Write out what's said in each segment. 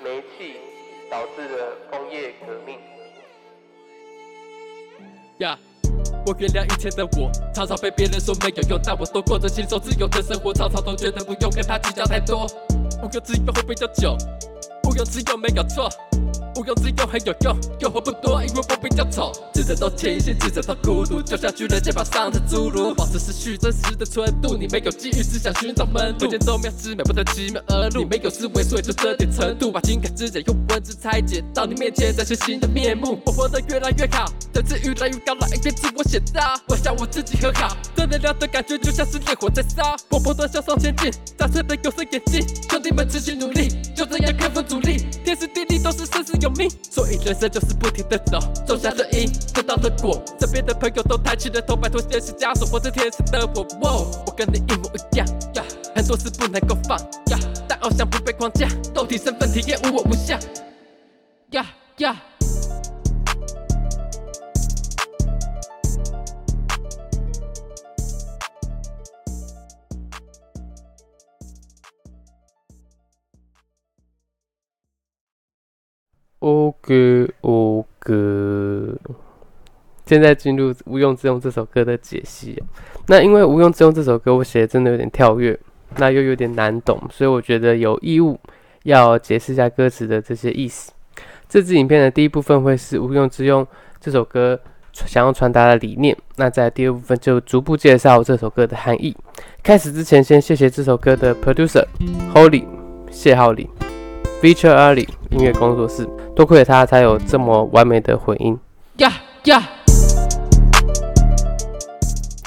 煤气导致了工业革命。呀，我原谅以前的我，常常被别人说没有用，但我都过着轻松自由的生活，常常都觉得不用跟他计较太多。无用之用会比较久，无用之用没有错。无用之用很有用，诱惑不多，因为我比较丑。智者都清醒，智者都孤独，就像巨人肩膀上的侏儒。保持失去真实的纯度，你没有机遇，只想寻找门路。见宗庙之美，不得奇妙而入。你没有思维，所以就这点程度。把情感之间用文字拆解，到你面前展现新的面目。我活得越来越好，层次越来越高了，一边自我写照。我想我自己很好，正能量的感觉就像是烈火在烧。我不断向上前进，大声的有色眼镜，兄弟们持续努力，就这样克服阻力。天时地利都是生死有命，所以人生就是不停的走，种下的因，得到的果。身边的朋友都抬起了头，摆脱现实枷锁，活成天使的我。我跟你一模一样呀，很多事不能够放，但偶像不被框架，肉体身份体验无我无相呀呀。OK OK，现在进入《无用之用》这首歌的解析。那因为《无用之用》这首歌我写的真的有点跳跃，那又有点难懂，所以我觉得有义务要解释一下歌词的这些意思。这支影片的第一部分会是《无用之用》这首歌想要传达的理念，那在第二部分就逐步介绍这首歌的含义。开始之前，先谢谢这首歌的 producer Holy 谢浩礼。Feature Ali 音乐工作室，多亏了他才有这么完美的回音。呀呀！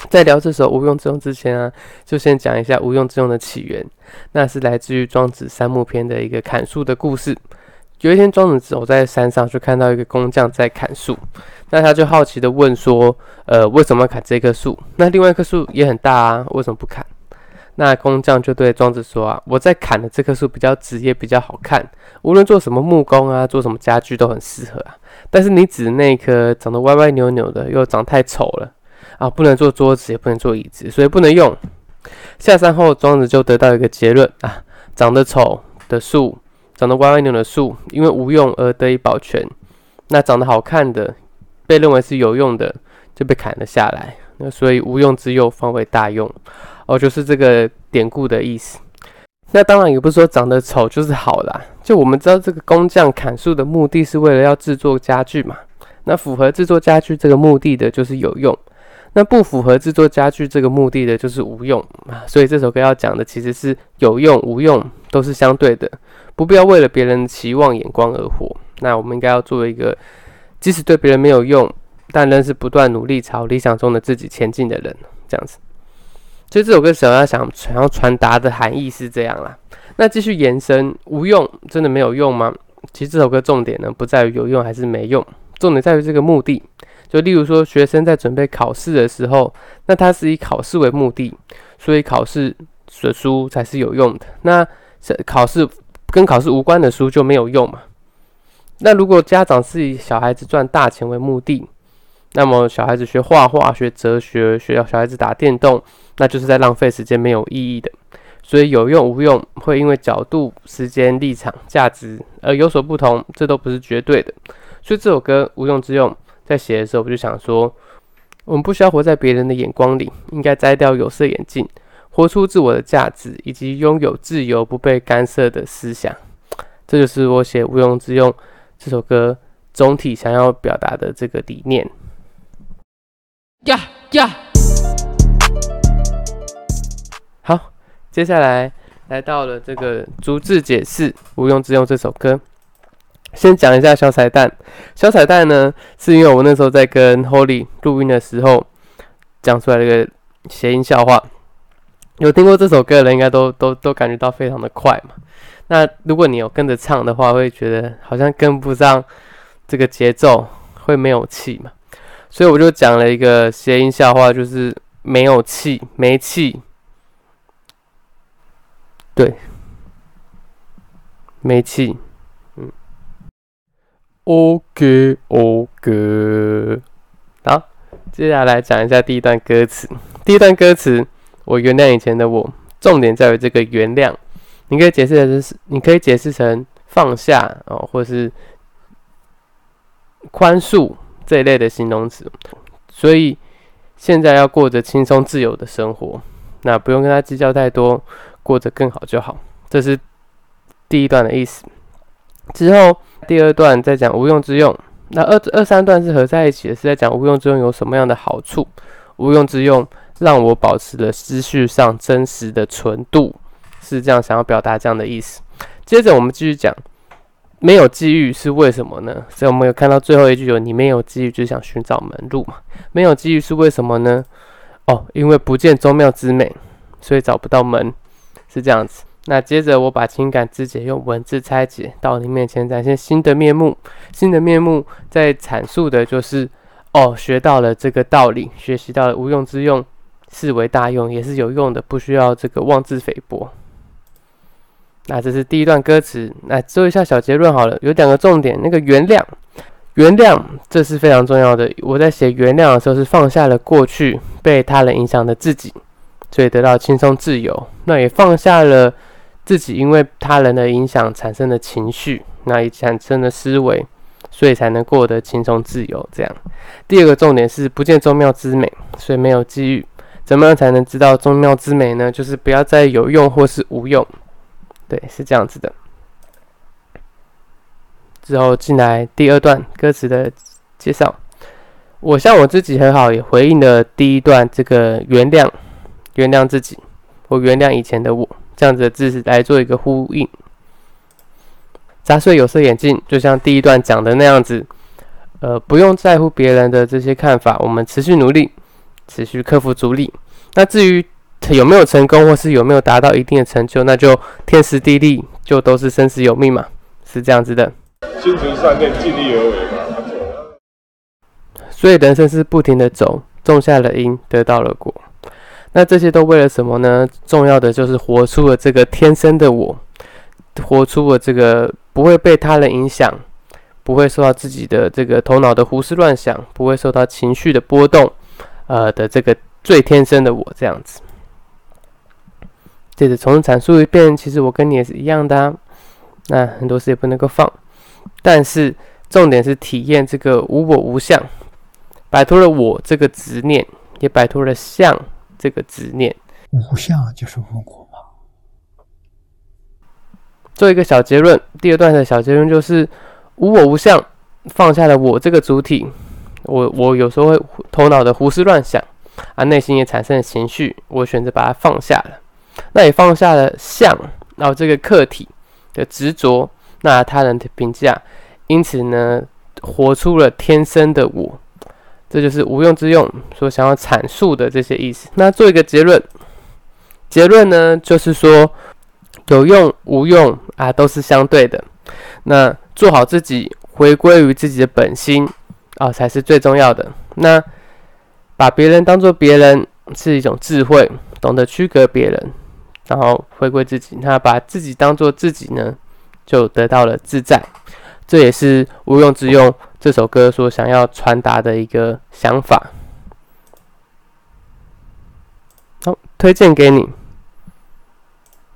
在聊这首无用之用之前啊，就先讲一下无用之用的起源。那是来自于庄子三木篇的一个砍树的故事。有一天，庄子走在山上，就看到一个工匠在砍树。那他就好奇的问说：“呃，为什么要砍这棵树？那另外一棵树也很大啊，为什么不砍？”那工匠就对庄子说：“啊，我在砍的这棵树比较直，也比较好看，无论做什么木工啊，做什么家具都很适合啊。但是你指的那棵长得歪歪扭扭的，又长太丑了啊，不能做桌子，也不能做椅子，所以不能用。”下山后，庄子就得到一个结论啊：长得丑的树，长得歪歪扭扭的树，因为无用而得以保全；那长得好看的，被认为是有用的，就被砍了下来。那所以无用之用方为大用。哦，就是这个典故的意思。那当然也不是说长得丑就是好啦。就我们知道，这个工匠砍树的目的是为了要制作家具嘛。那符合制作家具这个目的的，就是有用；那不符合制作家具这个目的的，就是无用啊。所以这首歌要讲的其实是有用无用都是相对的，不必要为了别人的期望眼光而活。那我们应该要做一个，即使对别人没有用，但仍是不断努力朝理想中的自己前进的人，这样子。其实这首歌想要想想要传达的含义是这样啦。那继续延伸，无用真的没有用吗？其实这首歌重点呢不在于有用还是没用，重点在于这个目的。就例如说，学生在准备考试的时候，那他是以考试为目的，所以考试的书才是有用的。那考试跟考试无关的书就没有用嘛？那如果家长是以小孩子赚大钱为目的，那么小孩子学画画、学哲学、学小孩子打电动。那就是在浪费时间，没有意义的。所以有用无用会因为角度、时间、立场、价值而有所不同，这都不是绝对的。所以这首歌无用之用，在写的时候我就想说，我们不需要活在别人的眼光里，应该摘掉有色眼镜，活出自我的价值，以及拥有自由不被干涉的思想。这就是我写无用之用这首歌总体想要表达的这个理念。呀呀。好接下来来到了这个逐字解释《无用之用》这首歌。先讲一下小彩蛋。小彩蛋呢，是因为我那时候在跟 Holly 录音的时候讲出来这个谐音笑话。有听过这首歌的人，应该都都都感觉到非常的快嘛。那如果你有跟着唱的话，会觉得好像跟不上这个节奏，会没有气嘛。所以我就讲了一个谐音笑话，就是没有气，没气。对，没气，嗯，OK OK，好，接下来讲一下第一段歌词。第一段歌词，我原谅以前的我，重点在于这个原谅。你可以解释的是，你可以解释成放下哦，或是宽恕这一类的形容词。所以现在要过着轻松自由的生活，那不用跟他计较太多，过着更好就好。这是第一段的意思。之后第二段在讲无用之用，那二二三段是合在一起的，是在讲无用之用有什么样的好处。无用之用让我保持了思绪上真实的纯度，是这样想要表达这样的意思。接着我们继续讲，没有机遇是为什么呢？所以我们有看到最后一句有你没有机遇就想寻找门路嘛？没有机遇是为什么呢？哦，因为不见宗庙之美，所以找不到门，是这样子。那接着我把情感肢解用文字拆解到你面前展现新的面目，新的面目在阐述的就是。哦，学到了这个道理，学习到了无用之用，视为大用，也是有用的，不需要这个妄自菲薄。那这是第一段歌词，来做一下小结论好了，有两个重点，那个原谅，原谅，这是非常重要的。我在写原谅的时候，是放下了过去被他人影响的自己，所以得到轻松自由。那也放下了自己因为他人的影响产生的情绪，那也产生了思维。所以才能过得轻松自由。这样，第二个重点是不见宗庙之美，所以没有机遇。怎么样才能知道宗庙之美呢？就是不要再有用或是无用。对，是这样子的。之后进来第二段歌词的介绍。我向我自己很好，也回应了第一段这个原谅，原谅自己，我原谅以前的我，这样子的字来做一个呼应。砸碎有色眼镜，就像第一段讲的那样子，呃，不用在乎别人的这些看法，我们持续努力，持续克服阻力。那至于有没有成功，或是有没有达到一定的成就，那就天时地利，就都是生死有命嘛，是这样子的。心存善念，尽力而为嘛。所以人生是不停的走，种下了因，得到了果。那这些都为了什么呢？重要的就是活出了这个天生的我。活出了这个不会被他人影响，不会受到自己的这个头脑的胡思乱想，不会受到情绪的波动，呃的这个最天生的我这样子。接着重新阐述一遍，其实我跟你也是一样的啊。那很多事也不能够放，但是重点是体验这个无我无相，摆脱了我这个执念，也摆脱了相这个执念。无相就是无我。做一个小结论，第二段的小结论就是无我无相，放下了我这个主体，我我有时候会头脑的胡思乱想啊，内心也产生了情绪，我选择把它放下了，那也放下了相，然后这个客体的执着，那他人的评价，因此呢，活出了天生的我，这就是无用之用所想要阐述的这些意思。那做一个结论，结论呢就是说。有用无用啊，都是相对的。那做好自己，回归于自己的本心啊，才是最重要的。那把别人当做别人是一种智慧，懂得区隔别人，然后回归自己。那把自己当做自己呢，就得到了自在。这也是无用之用这首歌所想要传达的一个想法。好，推荐给你。